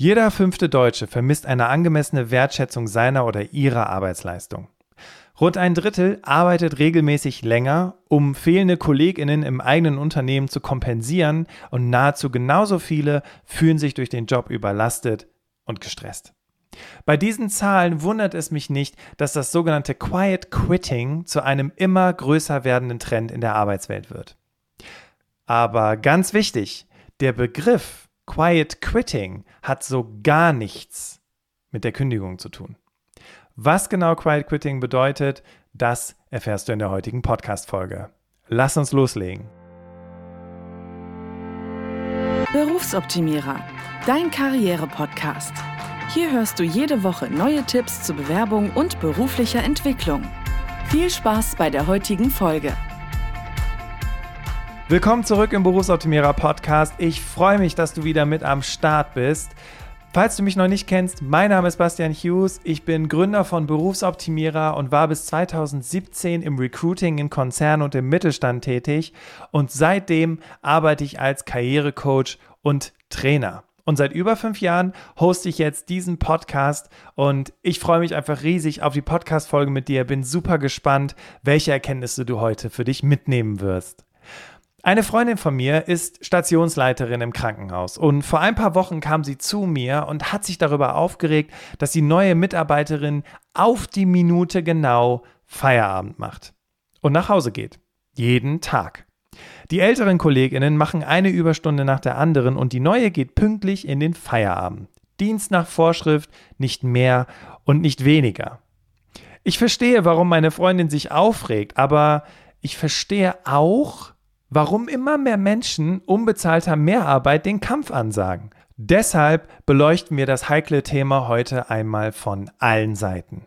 Jeder fünfte Deutsche vermisst eine angemessene Wertschätzung seiner oder ihrer Arbeitsleistung. Rund ein Drittel arbeitet regelmäßig länger, um fehlende Kolleginnen im eigenen Unternehmen zu kompensieren und nahezu genauso viele fühlen sich durch den Job überlastet und gestresst. Bei diesen Zahlen wundert es mich nicht, dass das sogenannte Quiet Quitting zu einem immer größer werdenden Trend in der Arbeitswelt wird. Aber ganz wichtig, der Begriff Quiet Quitting hat so gar nichts mit der Kündigung zu tun. Was genau Quiet Quitting bedeutet, das erfährst du in der heutigen Podcast-Folge. Lass uns loslegen. Berufsoptimierer, dein Karriere-Podcast. Hier hörst du jede Woche neue Tipps zur Bewerbung und beruflicher Entwicklung. Viel Spaß bei der heutigen Folge. Willkommen zurück im Berufsoptimierer Podcast. Ich freue mich, dass du wieder mit am Start bist. Falls du mich noch nicht kennst, mein Name ist Bastian Hughes. Ich bin Gründer von Berufsoptimierer und war bis 2017 im Recruiting in Konzernen und im Mittelstand tätig. Und seitdem arbeite ich als Karrierecoach und Trainer. Und seit über fünf Jahren hoste ich jetzt diesen Podcast und ich freue mich einfach riesig auf die Podcast-Folge mit dir. Bin super gespannt, welche Erkenntnisse du heute für dich mitnehmen wirst. Eine Freundin von mir ist Stationsleiterin im Krankenhaus und vor ein paar Wochen kam sie zu mir und hat sich darüber aufgeregt, dass die neue Mitarbeiterin auf die Minute genau Feierabend macht und nach Hause geht. Jeden Tag. Die älteren Kolleginnen machen eine Überstunde nach der anderen und die neue geht pünktlich in den Feierabend. Dienst nach Vorschrift, nicht mehr und nicht weniger. Ich verstehe, warum meine Freundin sich aufregt, aber ich verstehe auch, warum immer mehr Menschen unbezahlter Mehrarbeit den Kampf ansagen. Deshalb beleuchten wir das heikle Thema heute einmal von allen Seiten.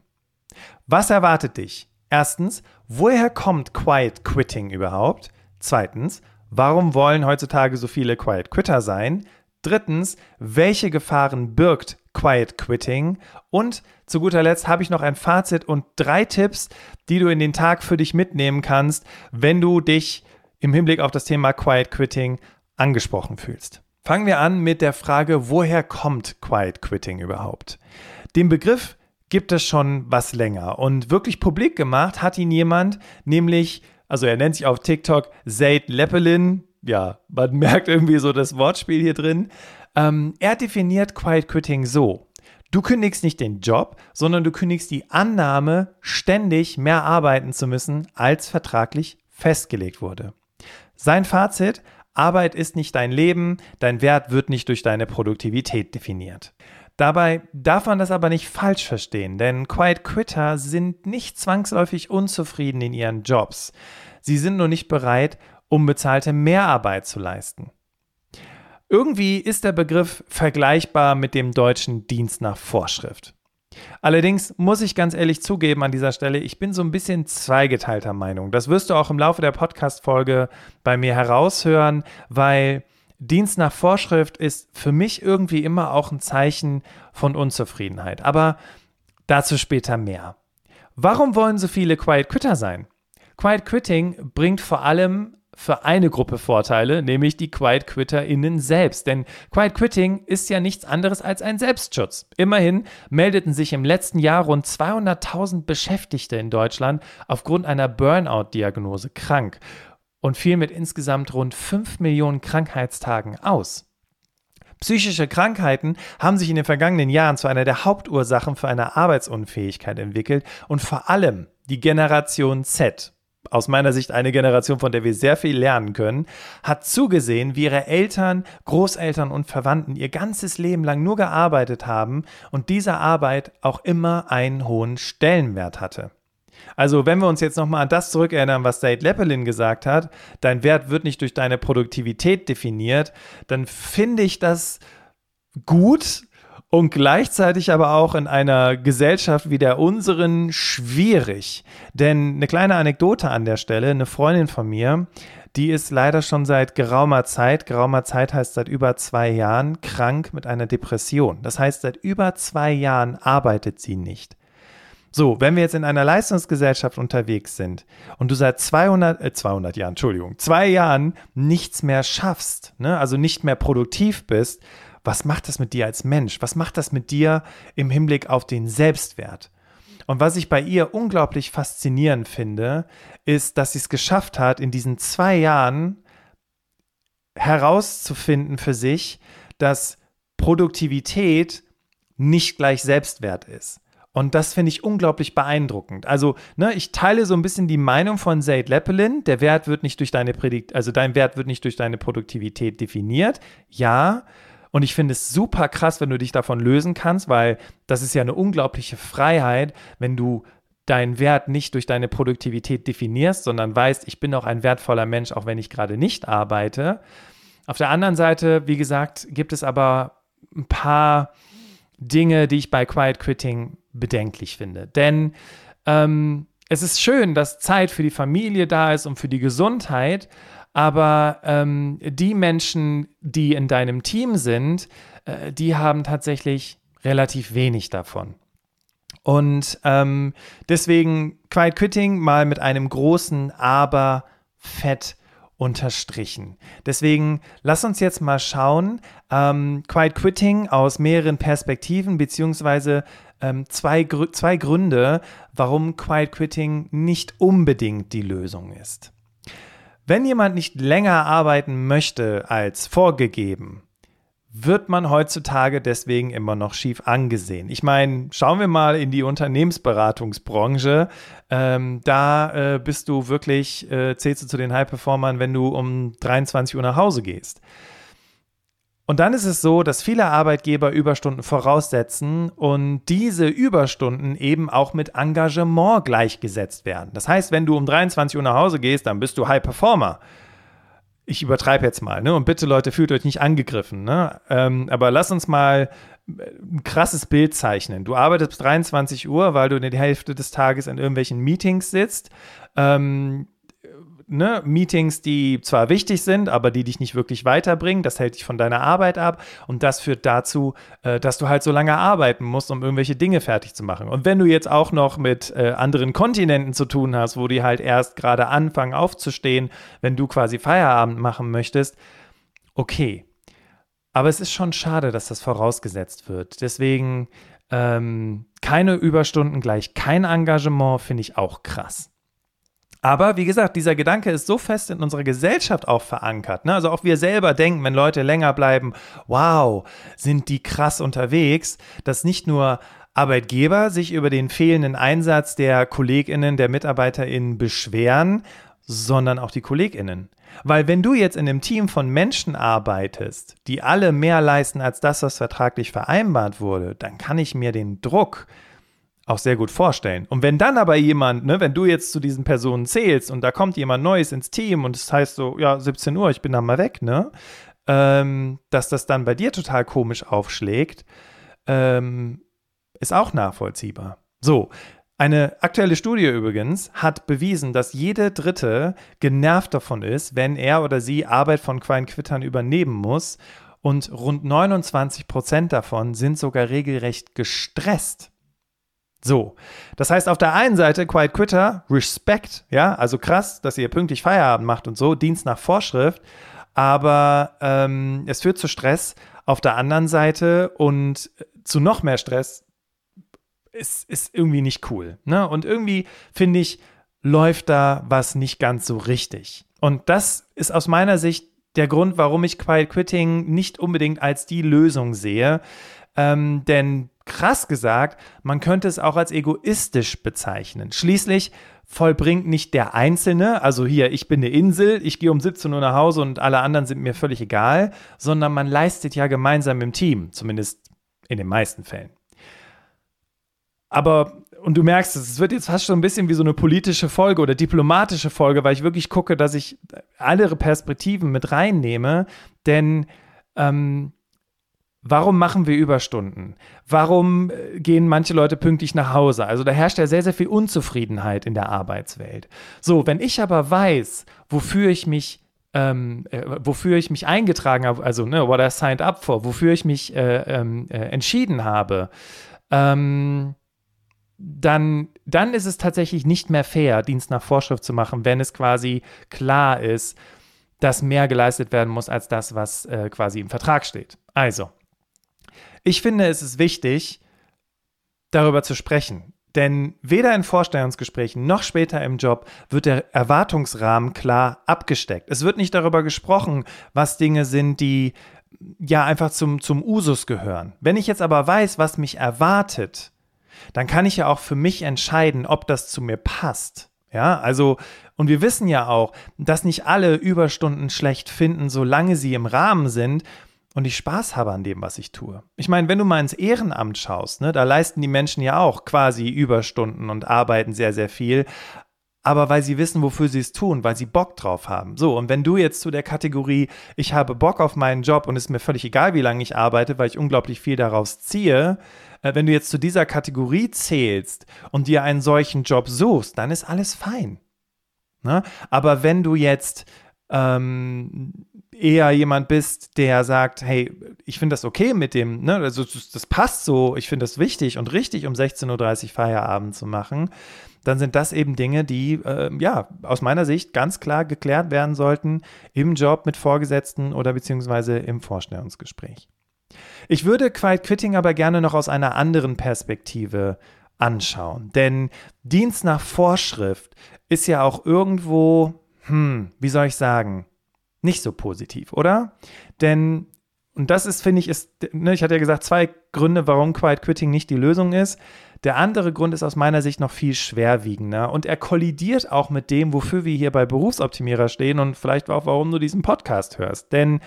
Was erwartet dich? Erstens, woher kommt Quiet Quitting überhaupt? Zweitens, warum wollen heutzutage so viele Quiet Quitter sein? Drittens, welche Gefahren birgt Quiet Quitting? Und zu guter Letzt habe ich noch ein Fazit und drei Tipps, die du in den Tag für dich mitnehmen kannst, wenn du dich im Hinblick auf das Thema Quiet Quitting angesprochen fühlst. Fangen wir an mit der Frage, woher kommt Quiet Quitting überhaupt? Den Begriff gibt es schon was länger und wirklich publik gemacht hat ihn jemand, nämlich also er nennt sich auf TikTok Zaid Leppelin. Ja, man merkt irgendwie so das Wortspiel hier drin. Ähm, er definiert Quiet Quitting so. Du kündigst nicht den Job, sondern du kündigst die Annahme, ständig mehr arbeiten zu müssen, als vertraglich festgelegt wurde. Sein Fazit, Arbeit ist nicht dein Leben, dein Wert wird nicht durch deine Produktivität definiert. Dabei darf man das aber nicht falsch verstehen, denn Quiet Quitter sind nicht zwangsläufig unzufrieden in ihren Jobs. Sie sind nur nicht bereit, unbezahlte Mehrarbeit zu leisten. Irgendwie ist der Begriff vergleichbar mit dem deutschen Dienst nach Vorschrift. Allerdings muss ich ganz ehrlich zugeben an dieser Stelle, ich bin so ein bisschen zweigeteilter Meinung. Das wirst du auch im Laufe der Podcast-Folge bei mir heraushören, weil Dienst nach Vorschrift ist für mich irgendwie immer auch ein Zeichen von Unzufriedenheit. Aber dazu später mehr. Warum wollen so viele Quiet Quitter sein? Quiet Quitting bringt vor allem für eine Gruppe Vorteile, nämlich die Quiet QuitterInnen selbst. Denn Quiet Quitting ist ja nichts anderes als ein Selbstschutz. Immerhin meldeten sich im letzten Jahr rund 200.000 Beschäftigte in Deutschland aufgrund einer Burnout-Diagnose krank und fiel mit insgesamt rund 5 Millionen Krankheitstagen aus. Psychische Krankheiten haben sich in den vergangenen Jahren zu einer der Hauptursachen für eine Arbeitsunfähigkeit entwickelt und vor allem die Generation Z, aus meiner Sicht eine Generation, von der wir sehr viel lernen können, hat zugesehen, wie ihre Eltern, Großeltern und Verwandten ihr ganzes Leben lang nur gearbeitet haben und diese Arbeit auch immer einen hohen Stellenwert hatte. Also, wenn wir uns jetzt nochmal an das zurückerinnern, was Said Leppelin gesagt hat, dein Wert wird nicht durch deine Produktivität definiert, dann finde ich das gut und gleichzeitig aber auch in einer Gesellschaft wie der unseren schwierig. Denn eine kleine Anekdote an der Stelle, eine Freundin von mir, die ist leider schon seit geraumer Zeit, geraumer Zeit heißt seit über zwei Jahren, krank mit einer Depression. Das heißt, seit über zwei Jahren arbeitet sie nicht. So, wenn wir jetzt in einer Leistungsgesellschaft unterwegs sind und du seit 200, äh, 200 Jahren, Entschuldigung, zwei Jahren nichts mehr schaffst, ne, also nicht mehr produktiv bist, was macht das mit dir als Mensch? Was macht das mit dir im Hinblick auf den Selbstwert? Und was ich bei ihr unglaublich faszinierend finde, ist, dass sie es geschafft hat, in diesen zwei Jahren herauszufinden für sich, dass Produktivität nicht gleich Selbstwert ist. Und das finde ich unglaublich beeindruckend. Also, ne, ich teile so ein bisschen die Meinung von Zaid Leppelin. Der Wert wird nicht durch deine Predigt, also dein Wert wird nicht durch deine Produktivität definiert. Ja. Und ich finde es super krass, wenn du dich davon lösen kannst, weil das ist ja eine unglaubliche Freiheit, wenn du deinen Wert nicht durch deine Produktivität definierst, sondern weißt, ich bin auch ein wertvoller Mensch, auch wenn ich gerade nicht arbeite. Auf der anderen Seite, wie gesagt, gibt es aber ein paar Dinge, die ich bei Quiet Quitting bedenklich finde. Denn ähm, es ist schön, dass Zeit für die Familie da ist und für die Gesundheit, aber ähm, die Menschen, die in deinem Team sind, äh, die haben tatsächlich relativ wenig davon. Und ähm, deswegen Quiet Quitting mal mit einem großen Aber fett unterstrichen. Deswegen lass uns jetzt mal schauen, ähm, Quiet Quitting aus mehreren Perspektiven, beziehungsweise ähm, zwei, Gr zwei Gründe, warum Quiet Quitting nicht unbedingt die Lösung ist. Wenn jemand nicht länger arbeiten möchte als vorgegeben, wird man heutzutage deswegen immer noch schief angesehen. Ich meine, schauen wir mal in die Unternehmensberatungsbranche. Ähm, da äh, bist du wirklich, äh, zählst du zu den High-Performern, wenn du um 23 Uhr nach Hause gehst. Und dann ist es so, dass viele Arbeitgeber Überstunden voraussetzen und diese Überstunden eben auch mit Engagement gleichgesetzt werden. Das heißt, wenn du um 23 Uhr nach Hause gehst, dann bist du High Performer ich übertreibe jetzt mal, ne? Und bitte, Leute, fühlt euch nicht angegriffen, ne? Ähm, aber lass uns mal ein krasses Bild zeichnen. Du arbeitest bis 23 Uhr, weil du in der Hälfte des Tages in irgendwelchen Meetings sitzt. Ähm, ne, Meetings, die zwar wichtig sind, aber die dich nicht wirklich weiterbringen. Das hält dich von deiner Arbeit ab und das führt dazu, äh, dass du halt so lange arbeiten musst, um irgendwelche Dinge fertig zu machen. Und wenn du jetzt auch noch mit äh, anderen Kontinenten zu tun hast, wo die halt erst gerade anfangen aufzustehen, wenn du quasi Feierabend machen möchtest, okay. Aber es ist schon schade, dass das vorausgesetzt wird. Deswegen ähm, keine Überstunden gleich kein Engagement finde ich auch krass. Aber wie gesagt, dieser Gedanke ist so fest in unserer Gesellschaft auch verankert. Ne? Also auch wir selber denken, wenn Leute länger bleiben, wow, sind die krass unterwegs, dass nicht nur Arbeitgeber sich über den fehlenden Einsatz der Kolleginnen, der Mitarbeiterinnen beschweren, sondern auch die Kolleginnen. Weil wenn du jetzt in einem Team von Menschen arbeitest, die alle mehr leisten als das, was vertraglich vereinbart wurde, dann kann ich mir den Druck, auch sehr gut vorstellen. Und wenn dann aber jemand, ne, wenn du jetzt zu diesen Personen zählst und da kommt jemand Neues ins Team und es das heißt so, ja, 17 Uhr, ich bin dann mal weg, ne, ähm, dass das dann bei dir total komisch aufschlägt, ähm, ist auch nachvollziehbar. So, eine aktuelle Studie übrigens hat bewiesen, dass jede Dritte genervt davon ist, wenn er oder sie Arbeit von Quine-Quittern übernehmen muss. Und rund 29 Prozent davon sind sogar regelrecht gestresst. So, das heißt auf der einen Seite Quiet Quitter, Respekt, ja, also krass, dass ihr pünktlich Feierabend macht und so, Dienst nach Vorschrift, aber ähm, es führt zu Stress auf der anderen Seite und zu noch mehr Stress ist, ist irgendwie nicht cool. Ne? Und irgendwie finde ich, läuft da was nicht ganz so richtig. Und das ist aus meiner Sicht der Grund, warum ich Quiet Quitting nicht unbedingt als die Lösung sehe. Ähm, denn krass gesagt, man könnte es auch als egoistisch bezeichnen. Schließlich vollbringt nicht der Einzelne, also hier, ich bin eine Insel, ich gehe um 17 Uhr nach Hause und alle anderen sind mir völlig egal, sondern man leistet ja gemeinsam im Team, zumindest in den meisten Fällen. Aber, und du merkst es, es wird jetzt fast schon ein bisschen wie so eine politische Folge oder diplomatische Folge, weil ich wirklich gucke, dass ich alle Perspektiven mit reinnehme, denn ähm, Warum machen wir Überstunden? Warum äh, gehen manche Leute pünktlich nach Hause? Also da herrscht ja sehr, sehr viel Unzufriedenheit in der Arbeitswelt. So, wenn ich aber weiß, wofür ich mich ähm, äh, wofür ich mich eingetragen habe, also ne, what I signed up for, wofür ich mich äh, ähm, äh, entschieden habe, ähm, dann, dann ist es tatsächlich nicht mehr fair, Dienst nach Vorschrift zu machen, wenn es quasi klar ist, dass mehr geleistet werden muss als das, was äh, quasi im Vertrag steht. Also, Ich finde, es ist wichtig, darüber zu sprechen. Denn weder in Vorstellungsgesprächen noch später im Job wird der Erwartungsrahmen klar abgesteckt. Es wird nicht darüber gesprochen, was Dinge sind, die ja einfach zum, zum Usus gehören. Wenn ich jetzt aber weiß, was mich erwartet, dann kann ich ja auch für mich entscheiden, ob das zu mir passt. Ja, also, und wir wissen ja auch, dass nicht alle Überstunden schlecht finden, solange sie im Rahmen sind und ich Spaß habe an dem, was ich tue. Ich meine, wenn du mal ins Ehrenamt schaust, ne, da leisten die Menschen ja auch quasi Überstunden und arbeiten sehr, sehr viel, aber weil sie wissen, wofür sie es tun, weil sie Bock drauf haben. So, und wenn du jetzt zu der Kategorie, ich habe Bock auf meinen Job und es ist mir völlig egal, wie lange ich arbeite, weil ich unglaublich viel daraus ziehe, äh, wenn du jetzt zu dieser Kategorie zählst und dir einen solchen Job suchst, dann ist alles fein. Ne? Aber wenn du jetzt ähm, eher jemand bist, der sagt, hey, ich finde das okay mit dem, ne, also das passt so, ich finde das wichtig und richtig, um 16.30 Uhr Feierabend zu machen, dann sind das eben Dinge, die, äh, ja, aus meiner Sicht ganz klar geklärt werden sollten im Job mit Vorgesetzten oder beziehungsweise im Vorstellungsgespräch. Ich würde Quiet Quitting aber gerne noch aus einer anderen Perspektive anschauen, denn Dienst nach Vorschrift ist ja auch irgendwo, hm, wie soll ich sagen, nicht so positiv, oder? Denn, und das ist, finde ich, ist, ne, ich hatte ja gesagt, zwei Gründe, warum Quiet Quitting nicht die Lösung ist. Der andere Grund ist aus meiner Sicht noch viel schwerwiegender und er kollidiert auch mit dem, wofür wir hier bei Berufsoptimierer stehen und vielleicht auch, warum du diesen Podcast hörst. Denn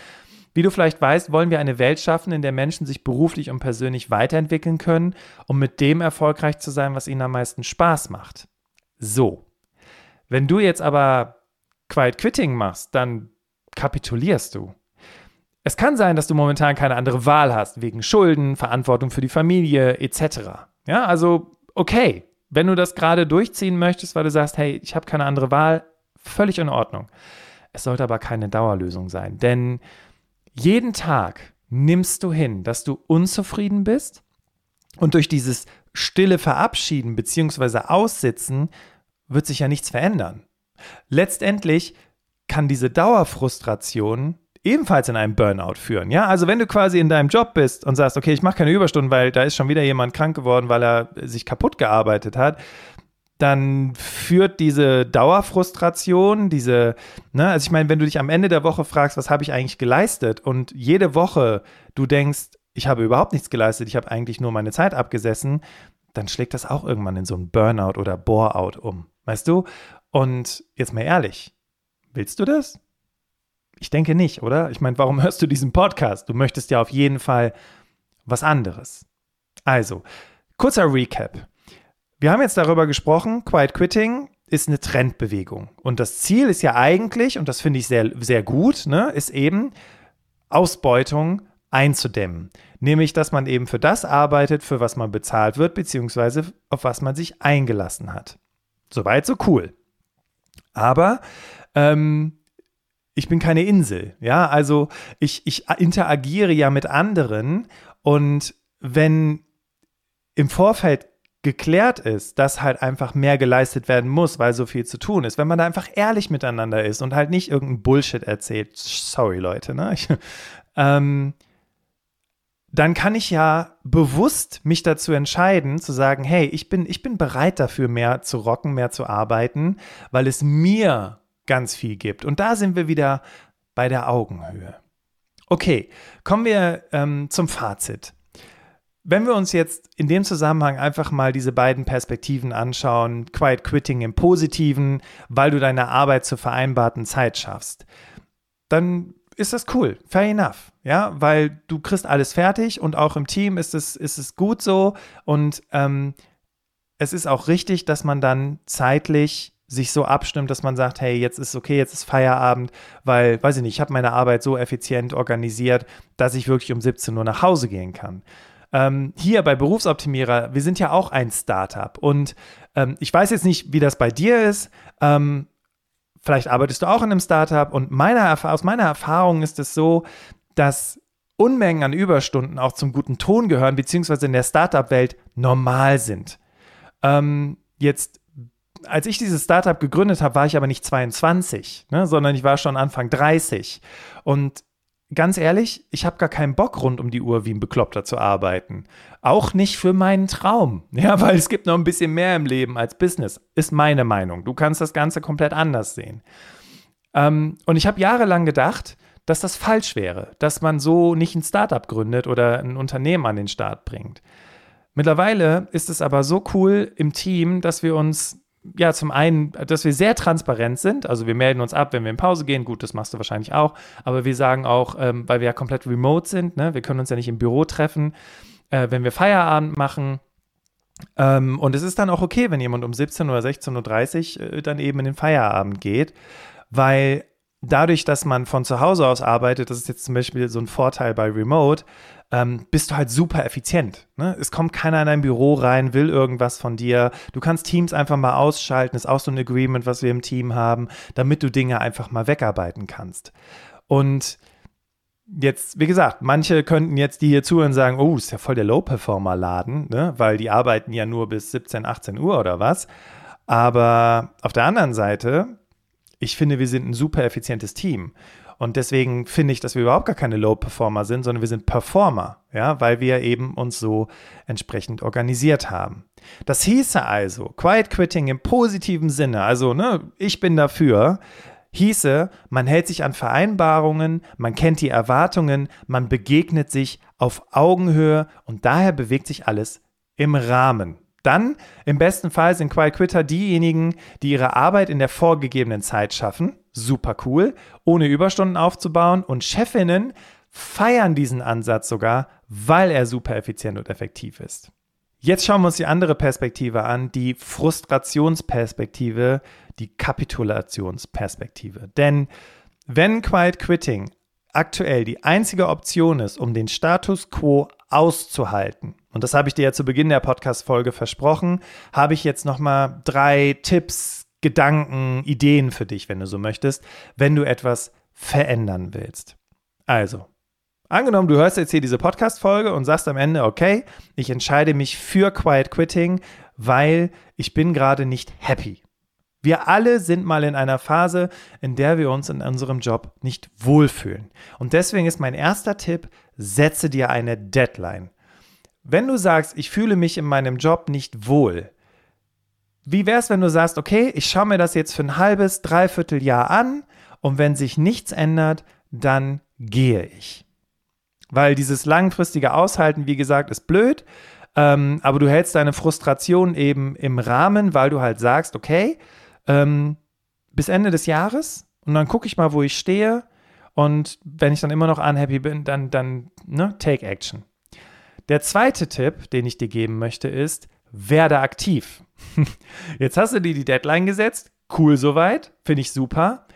wie du vielleicht weißt, wollen wir eine Welt schaffen, in der Menschen sich beruflich und persönlich weiterentwickeln können, um mit dem erfolgreich zu sein, was ihnen am meisten Spaß macht. So. Wenn du jetzt aber Quiet Quitting machst, dann kapitulierst du. Es kann sein, dass du momentan keine andere Wahl hast, wegen Schulden, Verantwortung für die Familie etc. Ja, also okay, wenn du das gerade durchziehen möchtest, weil du sagst, hey, ich habe keine andere Wahl, völlig in Ordnung. Es sollte aber keine Dauerlösung sein, denn jeden Tag nimmst du hin, dass du unzufrieden bist und durch dieses stille Verabschieden bzw. Aussitzen wird sich ja nichts verändern. Letztendlich kann diese Dauerfrustration ebenfalls in einem Burnout führen. Ja, also wenn du quasi in deinem Job bist und sagst, okay, ich mache keine Überstunden, weil da ist schon wieder jemand krank geworden, weil er sich kaputt gearbeitet hat, dann führt diese Dauerfrustration, diese, ne, also ich meine, wenn du dich am Ende der Woche fragst, was habe ich eigentlich geleistet und jede Woche du denkst, ich habe überhaupt nichts geleistet, ich habe eigentlich nur meine Zeit abgesessen, dann schlägt das auch irgendwann in so ein Burnout oder Boreout um, weißt du? Und jetzt mal ehrlich, willst du das? Ich denke nicht, oder? Ich meine, warum hörst du diesen Podcast? Du möchtest ja auf jeden Fall was anderes. Also, kurzer Recap. Wir haben jetzt darüber gesprochen, Quiet Quitting ist eine Trendbewegung. Und das Ziel ist ja eigentlich, und das finde ich sehr, sehr gut, ne, ist eben Ausbeutung einzudämmen. Nämlich, dass man eben für das arbeitet, für was man bezahlt wird, beziehungsweise auf was man sich eingelassen hat. Soweit, so cool. Aber ähm, ich bin keine Insel. Ja, also ich, ich interagiere ja mit anderen und wenn im Vorfeld geklärt ist, dass halt einfach mehr geleistet werden muss, weil so viel zu tun ist, wenn man da einfach ehrlich miteinander ist und halt nicht irgendein Bullshit erzählt, sorry Leute, ne? Ich, ähm, dann kann ich ja bewusst mich dazu entscheiden, zu sagen, hey, ich bin, ich bin bereit dafür, mehr zu rocken, mehr zu arbeiten, weil es mir ganz viel gibt. Und da sind wir wieder bei der Augenhöhe. Okay, kommen wir ähm, zum Fazit. Wenn wir uns jetzt in dem Zusammenhang einfach mal diese beiden Perspektiven anschauen, Quiet Quitting im Positiven, weil du deine Arbeit zur vereinbarten Zeit schaffst, dann ist das cool, fair enough, ja, weil du kriegst alles fertig und auch im Team ist es, ist es gut so und ähm, es ist auch richtig, dass man dann zeitlich sich so abstimmt, dass man sagt, hey, jetzt ist okay, jetzt ist Feierabend, weil, weiß ich nicht, ich habe meine Arbeit so effizient organisiert, dass ich wirklich um 17 Uhr nach Hause gehen kann. Ähm, hier bei Berufsoptimierer, wir sind ja auch ein Startup und ähm, ich weiß jetzt nicht, wie das bei dir ist. Ähm, vielleicht arbeitest du auch in einem Startup und meiner, aus meiner Erfahrung ist es so, dass Unmengen an Überstunden auch zum guten Ton gehören, beziehungsweise in der Startup-Welt normal sind. Ähm, jetzt als ich dieses Startup gegründet habe, war ich aber nicht 22, ne, sondern ich war schon Anfang 30. Und ganz ehrlich, ich habe gar keinen Bock, rund um die Uhr wie ein Bekloppter zu arbeiten. Auch nicht für meinen Traum. Ja, weil es gibt noch ein bisschen mehr im Leben als Business, ist meine Meinung. Du kannst das Ganze komplett anders sehen. Ähm, und ich habe jahrelang gedacht, dass das falsch wäre, dass man so nicht ein Startup gründet oder ein Unternehmen an den Start bringt. Mittlerweile ist es aber so cool im Team, dass wir uns ja, zum einen, dass wir sehr transparent sind. Also wir melden uns ab, wenn wir in Pause gehen. Gut, das machst du wahrscheinlich auch. Aber wir sagen auch, ähm, weil wir ja komplett remote sind, ne? wir können uns ja nicht im Büro treffen, äh, wenn wir Feierabend machen. Ähm, und es ist dann auch okay, wenn jemand um 17 oder 16.30 Uhr äh, dann eben in den Feierabend geht, weil dadurch, dass man von zu Hause aus arbeitet, das ist jetzt zum Beispiel so ein Vorteil bei Remote, ähm, bist du halt super effizient. Ne? Es kommt keiner in dein Büro rein, will irgendwas von dir. Du kannst Teams einfach mal ausschalten, ist auch so ein Agreement, was wir im Team haben, damit du Dinge einfach mal wegarbeiten kannst. Und jetzt, wie gesagt, manche könnten jetzt die hier zuhören sagen, oh, ist ja voll der Low-Performer-Laden, ne? weil die arbeiten ja nur bis 17, 18 Uhr oder was. Aber auf der anderen Seite, ich finde, wir sind ein super effizientes Team. Und deswegen finde ich, dass wir überhaupt gar keine Low-Performer sind, sondern wir sind Performer, ja, weil wir eben uns so entsprechend organisiert haben. Das hieße also, Quiet Quitting im positiven Sinne, also, ne, ich bin dafür, hieße, man hält sich an Vereinbarungen, man kennt die Erwartungen, man begegnet sich auf Augenhöhe und daher bewegt sich alles im Rahmen. Dann, im besten Fall, sind Quiet Quitter diejenigen, die ihre Arbeit in der vorgegebenen Zeit schaffen. Super cool, ohne Überstunden aufzubauen. Und Chefinnen feiern diesen Ansatz sogar, weil er super effizient und effektiv ist. Jetzt schauen wir uns die andere Perspektive an, die Frustrationsperspektive, die Kapitulationsperspektive. Denn wenn Quiet Quitting aktuell die einzige Option ist, um den Status quo auszuhalten, und das habe ich dir ja zu Beginn der Podcast-Folge versprochen, habe ich jetzt nochmal drei Tipps, Gedanken, Ideen für dich, wenn du so möchtest, wenn du etwas verändern willst. Also, angenommen, du hörst jetzt hier diese Podcast-Folge und sagst am Ende, okay, ich entscheide mich für Quiet Quitting, weil ich bin gerade nicht happy. Wir alle sind mal in einer Phase, in der wir uns in unserem Job nicht wohlfühlen. Und deswegen ist mein erster Tipp, setze dir eine Deadline. Wenn du sagst, ich fühle mich in meinem Job nicht wohl, wie wäre es, wenn du sagst, okay, ich schaue mir das jetzt für ein halbes, dreiviertel Jahr an und wenn sich nichts ändert, dann gehe ich. Weil dieses langfristige Aushalten, wie gesagt, ist blöd, ähm, aber du hältst deine Frustration eben im Rahmen, weil du halt sagst, okay, ähm, bis Ende des Jahres und dann gucke ich mal, wo ich stehe und wenn ich dann immer noch unhappy bin, dann, dann ne, take action. Der zweite Tipp, den ich dir geben möchte, ist, werde aktiv. Jetzt hast du dir die Deadline gesetzt. Cool soweit. Finde ich super.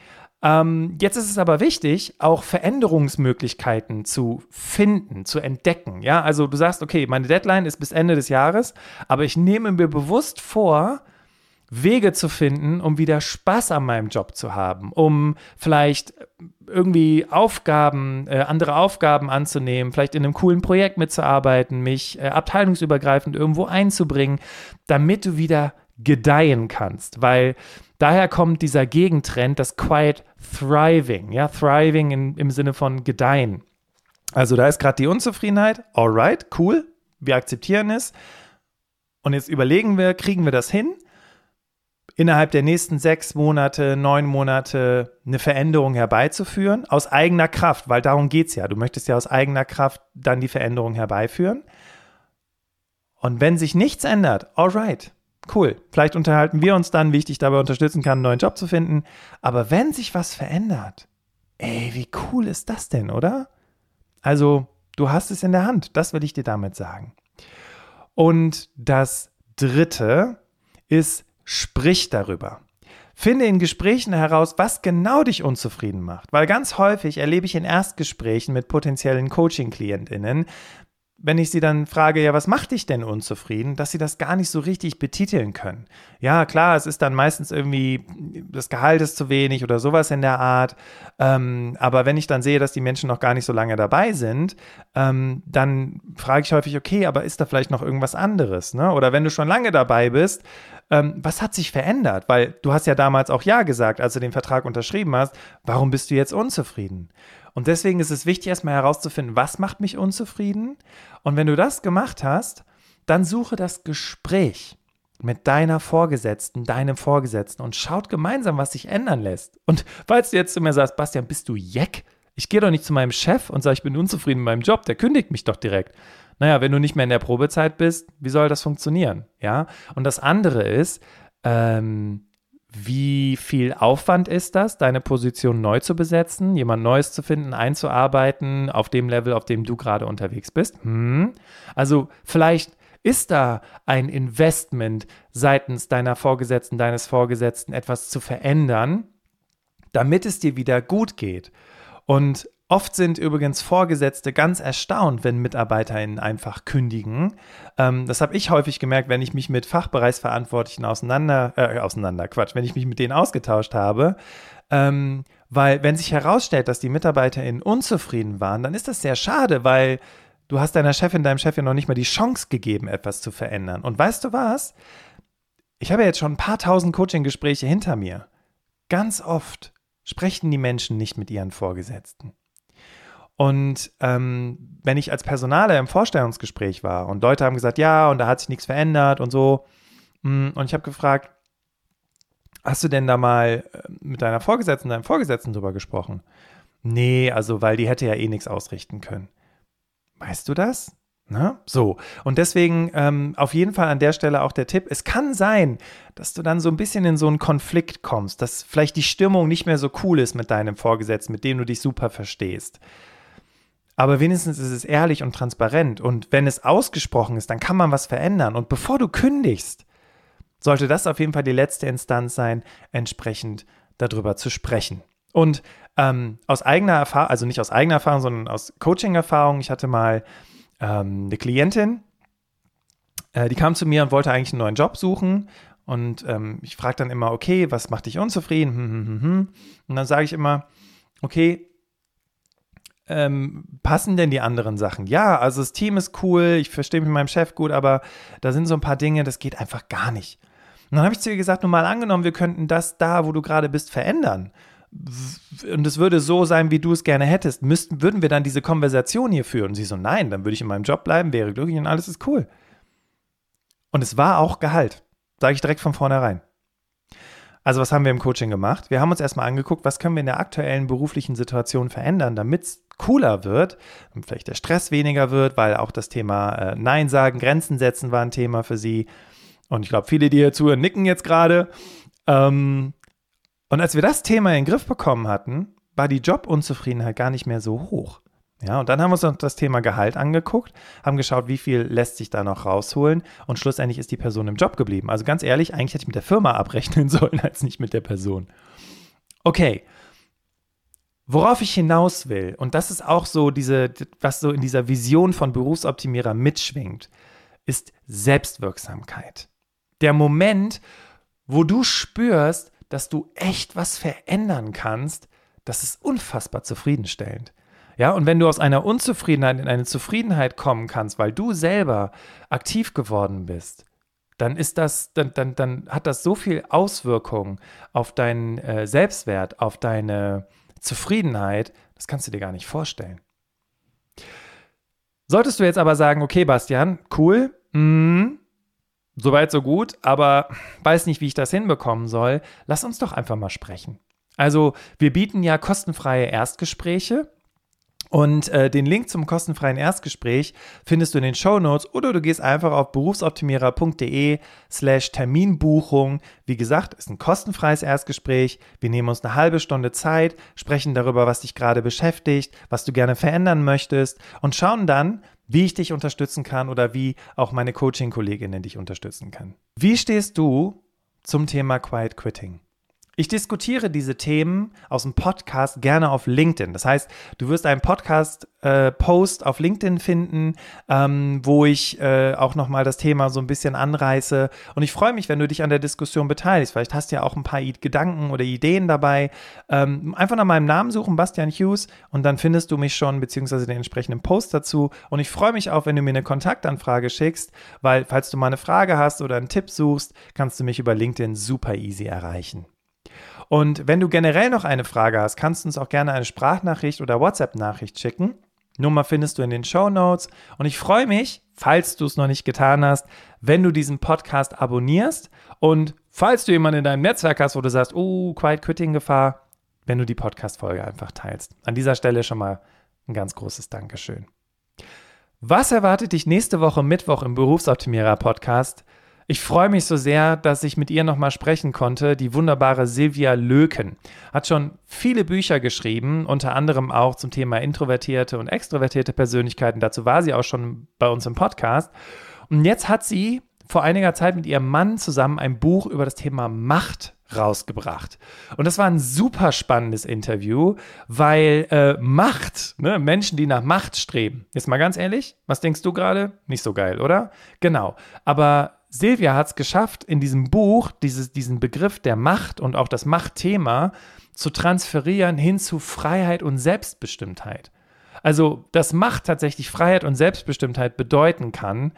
Ähm, jetzt ist es aber wichtig, auch Veränderungsmöglichkeiten zu finden, zu entdecken. Ja, also du sagst, okay, meine Deadline ist bis Ende des Jahres, aber ich nehme mir bewusst vor, Wege zu finden, um wieder Spaß an meinem Job zu haben, um vielleicht irgendwie Aufgaben, äh, andere Aufgaben anzunehmen, vielleicht in einem coolen Projekt mitzuarbeiten, mich äh, abteilungsübergreifend irgendwo einzubringen, damit du wieder gedeihen kannst, weil daher kommt dieser Gegentrend, das Quiet Thriving, ja, Thriving in, im Sinne von gedeihen. Also da ist gerade die Unzufriedenheit, alright, cool, wir akzeptieren es und jetzt überlegen wir, kriegen wir das hin? Innerhalb der nächsten sechs Monate, neun Monate eine Veränderung herbeizuführen, aus eigener Kraft, weil darum geht es ja. Du möchtest ja aus eigener Kraft dann die Veränderung herbeiführen. Und wenn sich nichts ändert, alright, cool. Vielleicht unterhalten wir uns dann, wie ich dich dabei unterstützen kann, einen neuen Job zu finden. Aber wenn sich was verändert, ey, wie cool ist das denn, oder? Also, du hast es in der Hand, das will ich dir damit sagen. Und das Dritte ist, Sprich darüber. Finde in Gesprächen heraus, was genau dich unzufrieden macht. Weil ganz häufig erlebe ich in Erstgesprächen mit potenziellen Coaching-KlientInnen, wenn ich sie dann frage, ja, was macht dich denn unzufrieden, dass sie das gar nicht so richtig betiteln können. Ja, klar, es ist dann meistens irgendwie, das Gehalt ist zu wenig oder sowas in der Art. Ähm, aber wenn ich dann sehe, dass die Menschen noch gar nicht so lange dabei sind, ähm, dann frage ich häufig, okay, aber ist da vielleicht noch irgendwas anderes? Ne? Oder wenn du schon lange dabei bist, ähm, was hat sich verändert? Weil du hast ja damals auch Ja gesagt, als du den Vertrag unterschrieben hast. Warum bist du jetzt unzufrieden? Und deswegen ist es wichtig, erstmal herauszufinden, was macht mich unzufrieden? Und wenn du das gemacht hast, dann suche das Gespräch mit deiner Vorgesetzten, deinem Vorgesetzten und schaut gemeinsam, was sich ändern lässt. Und falls du jetzt zu mir sagst, Bastian, bist du Jeck? Ich gehe doch nicht zu meinem Chef und sage, ich bin unzufrieden mit meinem Job, der kündigt mich doch direkt. Naja, wenn du nicht mehr in der Probezeit bist, wie soll das funktionieren? Ja. Und das andere ist, ähm, wie viel Aufwand ist das, deine Position neu zu besetzen, jemand Neues zu finden, einzuarbeiten auf dem Level, auf dem du gerade unterwegs bist? Hm. Also vielleicht ist da ein Investment seitens deiner Vorgesetzten, deines Vorgesetzten, etwas zu verändern, damit es dir wieder gut geht? Und Oft sind übrigens Vorgesetzte ganz erstaunt, wenn MitarbeiterInnen einfach kündigen. Ähm, das habe ich häufig gemerkt, wenn ich mich mit Fachbereichsverantwortlichen auseinander, äh, auseinander, Quatsch, wenn ich mich mit denen ausgetauscht habe. Ähm, weil, wenn sich herausstellt, dass die MitarbeiterInnen unzufrieden waren, dann ist das sehr schade, weil du hast deiner Chefin, deinem Chef ja noch nicht mal die Chance gegeben, etwas zu verändern. Und weißt du was? Ich habe ja jetzt schon ein paar tausend Coaching-Gespräche hinter mir. Ganz oft sprechen die Menschen nicht mit ihren Vorgesetzten. Und ähm, wenn ich als Personaler im Vorstellungsgespräch war und Leute haben gesagt, ja, und da hat sich nichts verändert und so, mm, und ich habe gefragt, hast du denn da mal äh, mit deiner Vorgesetzten, deinem Vorgesetzten drüber gesprochen? Nee, also weil die hätte ja eh nichts ausrichten können. Weißt du das? Na? Ne? So, und deswegen ähm, auf jeden Fall an der Stelle auch der Tipp, es kann sein, dass du dann so ein bisschen in so einen Konflikt kommst, dass vielleicht die Stimmung nicht mehr so cool ist mit deinem Vorgesetzten, mit dem du dich super verstehst. Aber wenigstens ist es ehrlich und transparent. Und wenn es ausgesprochen ist, dann kann man was verändern. Und bevor du kündigst, sollte das auf jeden Fall die letzte Instanz sein, entsprechend darüber zu sprechen. Und ähm, aus eigener Erfahrung, also nicht aus eigener Erfahrung, sondern aus Coaching-Erfahrung, ich hatte mal ähm, eine Klientin, äh, die kam zu mir und wollte eigentlich einen neuen Job suchen. Und ähm, ich frage dann immer, okay, was macht dich unzufrieden? Hm, hm, hm, hm. Und dann sage ich immer, okay, ähm, passen denn die anderen Sachen? Ja, also das Team ist cool, ich verstehe mich mit meinem Chef gut, aber da sind so ein paar Dinge, das geht einfach gar nicht. Und dann habe ich zu ihr gesagt, nun mal angenommen, wir könnten das da, wo du gerade bist, verändern. Und es würde so sein, wie du es gerne hättest. Müssten, würden wir dann diese Konversation hier führen? Und sie so, nein, dann würde ich in meinem Job bleiben, wäre glücklich und alles ist cool. Und es war auch Gehalt. Sage ich direkt von vornherein. Also was haben wir im Coaching gemacht? Wir haben uns erstmal angeguckt, was können wir in der aktuellen beruflichen Situation verändern, damit es cooler wird, vielleicht der Stress weniger wird, weil auch das Thema äh, Nein sagen, Grenzen setzen war ein Thema für sie. Und ich glaube, viele, die hier zuhören, nicken jetzt gerade. Ähm, und als wir das Thema in den Griff bekommen hatten, war die Jobunzufriedenheit gar nicht mehr so hoch. Ja, und dann haben wir uns noch das Thema Gehalt angeguckt, haben geschaut, wie viel lässt sich da noch rausholen und schlussendlich ist die Person im Job geblieben. Also ganz ehrlich, eigentlich hätte ich mit der Firma abrechnen sollen, als nicht mit der Person. Okay. Worauf ich hinaus will, und das ist auch so diese, was so in dieser Vision von Berufsoptimierer mitschwingt, ist Selbstwirksamkeit. Der Moment, wo du spürst, dass du echt was verändern kannst, das ist unfassbar zufriedenstellend. Ja, und wenn du aus einer Unzufriedenheit in eine Zufriedenheit kommen kannst, weil du selber aktiv geworden bist, dann ist das, dann, dann, dann hat das so viel Auswirkungen auf deinen äh, Selbstwert, auf deine Zufriedenheit, das kannst du dir gar nicht vorstellen. Solltest du jetzt aber sagen, okay, Bastian, cool, mh, soweit so gut, aber weiß nicht, wie ich das hinbekommen soll, lass uns doch einfach mal sprechen. Also, wir bieten ja kostenfreie Erstgespräche. Und äh, den Link zum kostenfreien Erstgespräch findest du in den Show Notes oder du gehst einfach auf berufsoptimierer.de slash Terminbuchung. Wie gesagt, ist ein kostenfreies Erstgespräch. Wir nehmen uns eine halbe Stunde Zeit, sprechen darüber, was dich gerade beschäftigt, was du gerne verändern möchtest und schauen dann, wie ich dich unterstützen kann oder wie auch meine Coaching-Kolleginnen dich unterstützen können. Wie stehst du zum Thema Quiet Quitting? Ich diskutiere diese Themen aus dem Podcast gerne auf LinkedIn. Das heißt, du wirst einen Podcast-Post äh, auf LinkedIn finden, ähm, wo ich äh, auch nochmal das Thema so ein bisschen anreiße. Und ich freue mich, wenn du dich an der Diskussion beteiligst. Vielleicht hast du ja auch ein paar Gedanken oder Ideen dabei. Ähm, einfach nach meinem Namen suchen, Bastian Hughes, und dann findest du mich schon, beziehungsweise den entsprechenden Post dazu. Und ich freue mich auch, wenn du mir eine Kontaktanfrage schickst, weil falls du mal eine Frage hast oder einen Tipp suchst, kannst du mich über LinkedIn super easy erreichen. Und wenn du generell noch eine Frage hast, kannst du uns auch gerne eine Sprachnachricht oder WhatsApp-Nachricht schicken. Nummer findest du in den Show Notes. Und ich freue mich, falls du es noch nicht getan hast, wenn du diesen Podcast abonnierst. Und falls du jemanden in deinem Netzwerk hast, wo du sagst, oh, Quiet Quitting Gefahr, wenn du die Podcast-Folge einfach teilst. An dieser Stelle schon mal ein ganz großes Dankeschön. Was erwartet dich nächste Woche Mittwoch im Berufsoptimierer Podcast? Ich freue mich so sehr, dass ich mit ihr nochmal sprechen konnte. Die wunderbare Silvia Löken hat schon viele Bücher geschrieben, unter anderem auch zum Thema introvertierte und extrovertierte Persönlichkeiten. Dazu war sie auch schon bei uns im Podcast. Und jetzt hat sie vor einiger Zeit mit ihrem Mann zusammen ein Buch über das Thema Macht rausgebracht. Und das war ein super spannendes Interview, weil äh, Macht, ne, Menschen, die nach Macht streben, jetzt mal ganz ehrlich, was denkst du gerade? Nicht so geil, oder? Genau. Aber Silvia hat es geschafft, in diesem Buch dieses, diesen Begriff der Macht und auch das Machtthema zu transferieren hin zu Freiheit und Selbstbestimmtheit. Also, dass Macht tatsächlich Freiheit und Selbstbestimmtheit bedeuten kann,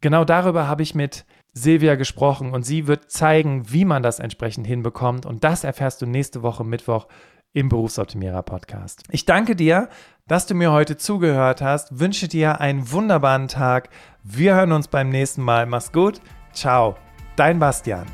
genau darüber habe ich mit Silvia gesprochen und sie wird zeigen, wie man das entsprechend hinbekommt. Und das erfährst du nächste Woche Mittwoch im Berufsoptimierer Podcast. Ich danke dir, dass du mir heute zugehört hast, wünsche dir einen wunderbaren Tag. Wir hören uns beim nächsten Mal. Mach's gut. Ciao. Dein Bastian.